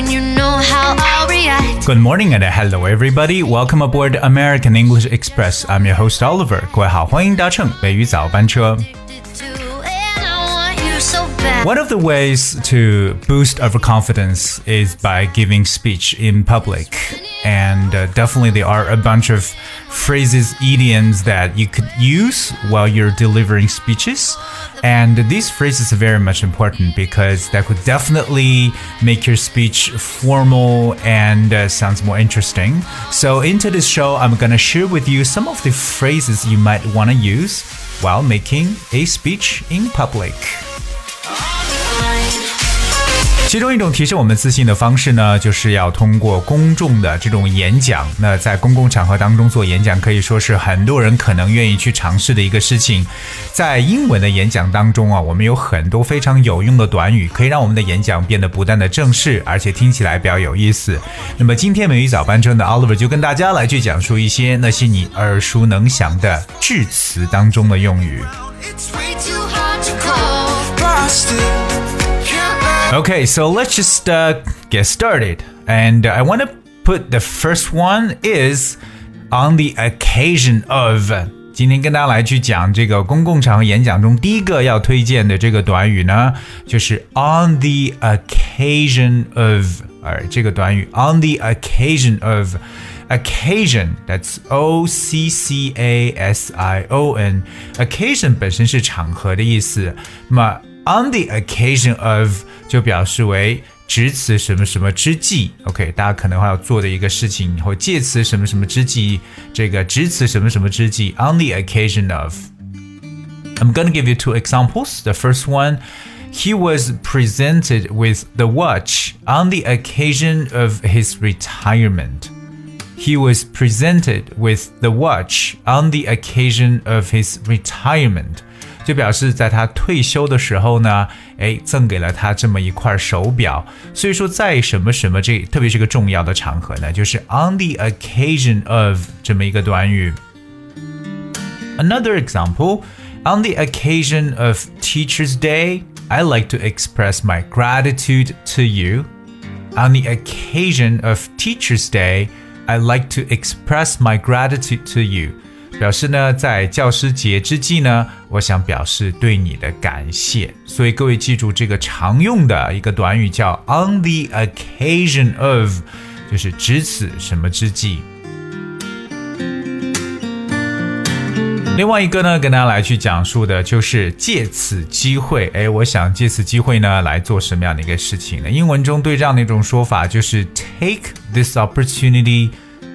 when you know how I'll react? Good morning and hello everybody. Welcome aboard American English Express. I'm your host Oliver. 各位好，欢迎搭乘美语早班车。 And I want you so bad. One of the ways to boost our confidence is by giving speech in public. And uh, definitely, there are a bunch of phrases, idioms that you could use while you're delivering speeches. And these phrases are very much important because that could definitely make your speech formal and uh, sounds more interesting. So, into this show, I'm gonna share with you some of the phrases you might want to use while making a speech in public. 其中一种提升我们自信的方式呢，就是要通过公众的这种演讲。那在公共场合当中做演讲，可以说是很多人可能愿意去尝试的一个事情。在英文的演讲当中啊，我们有很多非常有用的短语，可以让我们的演讲变得不但的正式，而且听起来比较有意思。那么今天美语早班车的 Oliver 就跟大家来去讲述一些那些你耳熟能详的致辞当中的用语。It's way too hard to call. Okay, so let's just uh, get started. And I want to put the first one is on the occasion of. 今天跟大家来去讲这个公共场合演讲中第一个要推荐的这个短语呢，就是 on the occasion of。而这个短语 on the occasion of。occasion that's o c c a s i o n occasion 本身是场合的意思，那么 on the occasion of 就表示为值此什么什么之际，OK，大家可能会要做的一个事情，或借此什么什么之际，这个值此什么什么之际，on the occasion of。I'm gonna give you two examples. The first one, he was presented with the watch on the occasion of his retirement. He was presented with the watch on the occasion of his retirement. 就表示在他退休的时候呢，哎，赠给了他这么一块手表。所以说，在什么什么这，特别是个重要的场合呢，就是 on the occasion of 这么一个短语。Another example, on the occasion of Teacher's Day, I like to express my gratitude to you. On the occasion of Teacher's Day, I like to express my gratitude to you. 表示呢，在教师节之际呢，我想表示对你的感谢。所以各位记住这个常用的一个短语叫 on the occasion of，就是值此什么之际。另外一个呢，跟大家来去讲述的就是借此机会，哎，我想借此机会呢来做什么样的一个事情呢？英文中对这样的一种说法就是 take this opportunity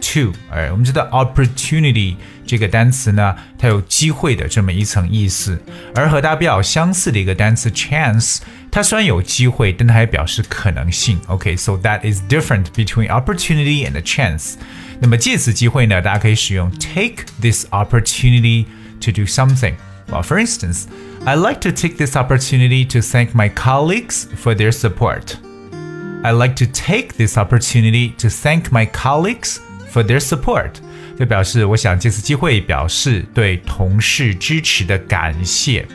to，哎，我们知道 opportunity 这个单词呢，它有机会的这么一层意思，而和它比较相似的一个单词 chance，它虽然有机会，但它还表示可能性。OK，so、that is different between opportunity and a chance。那么借此机会呢，大家可以使用 take this opportunity to do something. Well, for instance, I like to take this opportunity to thank my colleagues for their support. I like to take this opportunity to thank my colleagues for their support. 就表示我想借此机会表示对同事支持的感谢。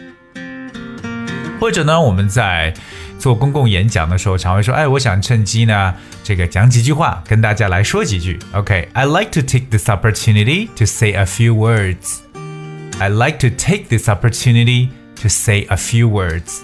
或者呢，我们在做公共演讲的时候，常会说，哎，我想趁机呢，这个讲几句话，跟大家来说几句。OK，I、like to take this opportunity to say a few words. I like to take this opportunity to say a few words.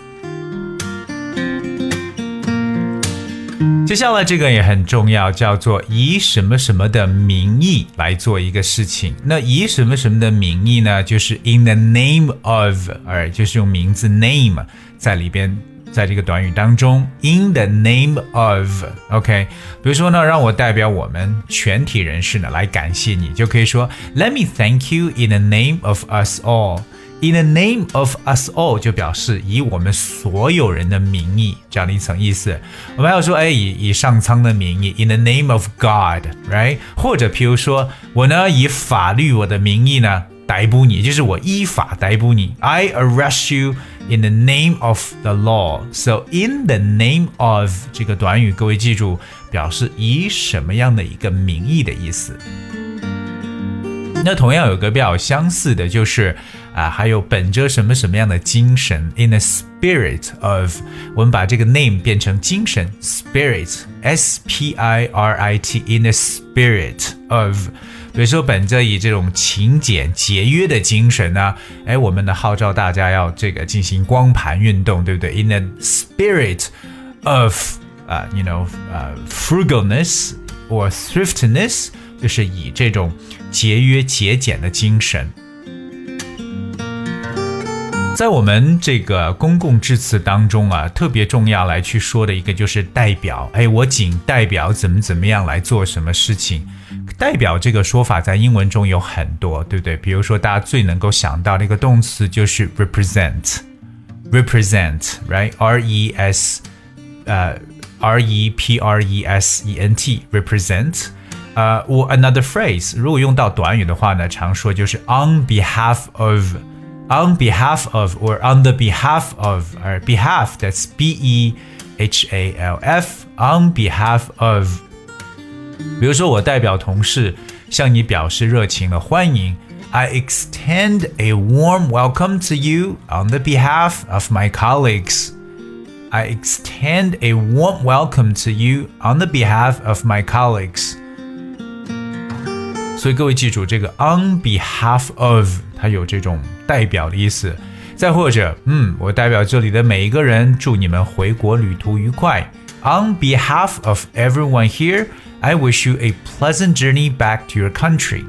接下来这个也很重要，叫做以什么什么的名义来做一个事情。那以什么什么的名义呢？就是 in the name of，哎，就是用名字 name 在里边，在这个短语当中，in the name of，OK、比如说呢，让我代表我们全体人士呢来感谢你，就可以说 Let me thank you in the name of us all。In the name of us all 就表示以我们所有人的名义这样的一层意思。我们还要说，哎，以以上苍的名义，in the name of God，right？或者譬如说我呢以法律我的名义呢逮捕你，就是我依法逮捕你。I arrest you in the name of the law. So in the name of 这个短语，各位记住，表示以什么样的一个名义的意思。那同样有个比较相似的，就是啊，还有本着什么什么样的精神，in the spirit of，我们把这个 name 变成精神，spirit，s p i r i t，in the spirit of，比如说本着以这种勤俭节约的精神呢，哎，我们呢号召大家要这个进行光盘运动，对不对？In the spirit of，啊，you know，呃，frugalness or thriftiness。就是以这种节约节俭的精神，在我们这个公共致辞当中啊，特别重要来去说的一个就是代表。哎，我仅代表怎么怎么样来做什么事情。代表这个说法在英文中有很多，对不对？比如说大家最能够想到的一个动词就是 represent，represent，right？R E S，呃，R E P R E S E N T，represent。呃，我 another phrase，如果用到短语的话呢，常说就是 on behalf of，on behalf of or on the behalf of，而 behalf that's B E H A L F，on behalf of。比如说，我代表同事向你表示热情的欢迎。I extend a warm welcome to you on the behalf of my colleagues. I extend a warm welcome to you on the behalf of my colleagues. 所以各位记住，这个 on behalf of 它有这种代表的意思。再或者，嗯，我代表这里的每一个人，祝你们回国旅途愉快。On behalf of everyone here, I wish you a pleasant journey back to your country.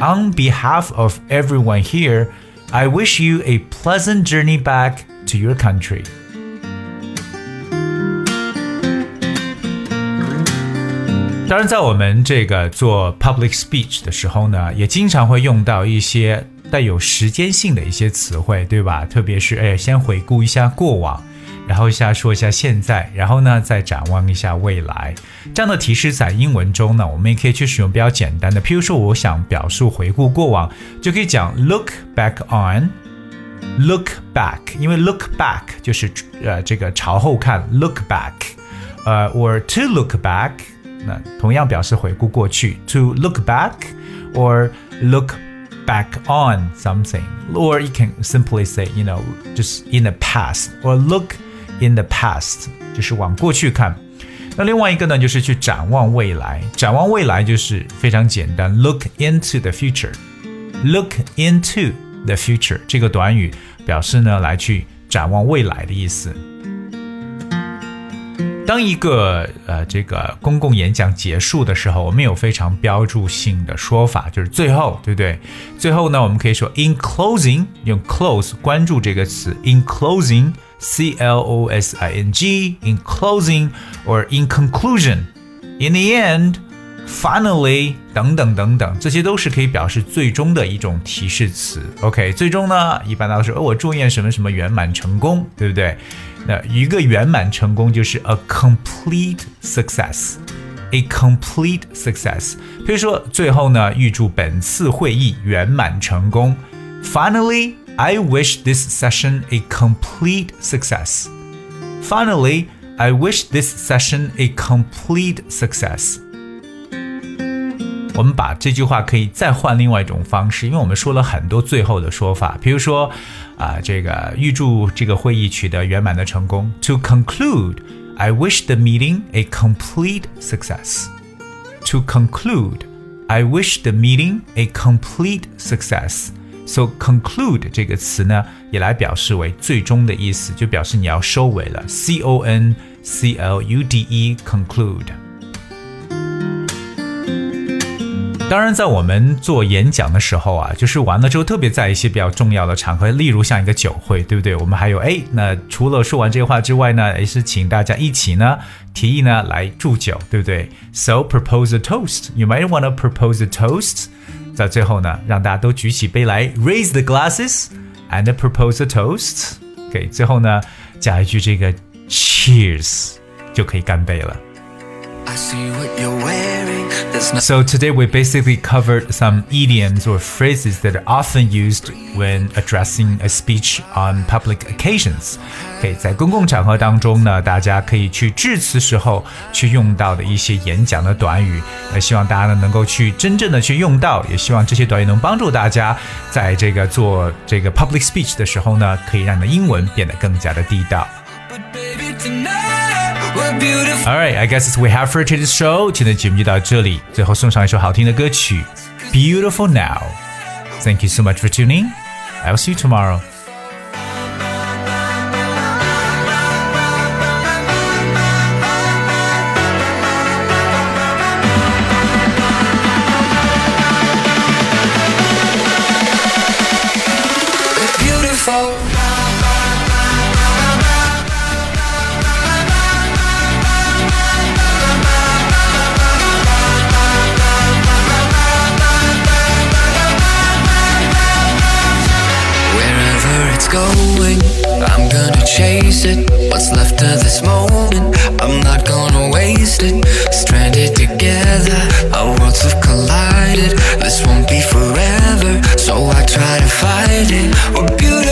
On behalf of everyone here, I wish you a pleasant journey back to your country. 当然，在我们这个做 public speech 的时候呢，也经常会用到一些带有时间性的一些词汇，对吧？特别是哎，先回顾一下过往，然后一下说一下现在，然后呢再展望一下未来。这样的提示在英文中呢，我们也可以去使用比较简单的，譬如说，我想表述回顾过往，就可以讲 look back on，look back，因为 look back 就是呃这个朝后看，look back，呃，or to look back。那同样表示回顾过去，to look back or look back on something, or you can simply say, you know, just in the past or look in the past，就是往过去看。那另外一个呢，就是去展望未来。展望未来就是非常简单，look into the future。look into the future 这个短语表示呢，来去展望未来的意思。 当一个呃这个公共演讲结束的时候，我们有非常标注性的说法，就是最后，对不对？最后呢，我们可以说 in closing，用 close 关注这个词，in closing，c l o s i n g，in closing or in conclusion，in the end。Finally，等等等等，这些都是可以表示最终的一种提示词。OK，最终呢，一般都是我祝愿什么什么圆满成功，对不对？那一个圆满成功就是 a complete success，a complete success。比如说最后呢，预祝本次会议圆满成功。Finally, I wish this session a complete success. Finally, I wish this session a complete success. 我们把这句话可以再换另外一种方式，因为我们说了很多最后的说法，比如说，啊，这个预祝这个会议取得圆满的成功。To conclude, I wish the meeting a complete success. To conclude, I wish the meeting a complete success. So conclude 这个词呢，也来表示为最终的意思，就表示你要收尾了。C O N C L U D E conclude。 当然，在我们做演讲的时候啊，就是完了之后，特别在一些比较重要的场合，例如像一个酒会，对不对？我们还有哎，那除了说完这话之外呢，也是请大家一起呢提议呢来祝酒，对不对？So propose a toast. You might want to propose a toast. 在最后呢，让大家都举起杯来，raise the glasses and propose a toast. 给最后呢加一句这个 cheers，就可以干杯了。So today we basically covered some idioms or phrases that are often used when addressing a speech on public occasions. OK，在公共场合当中呢，大家可以去致辞时候去用到的一些演讲的短语。那希望大家呢能够去真正的去用到，也希望这些短语能帮助大家在这个做这个 public speech 的时候呢，可以让你的英文变得更加的地道。 but baby tonight we're beautiful. Alright, I guess it's we have for today's show。今天的节目就到这里，最后送上一首好听的歌曲《Beautiful Now》。Thank you so much for tuning. I'll see you tomorrow. Chase it. What's left of this moment, I'm not gonna waste it. Stranded together, our worlds have collided. This won't be forever, so I try to fight it. We're beautiful.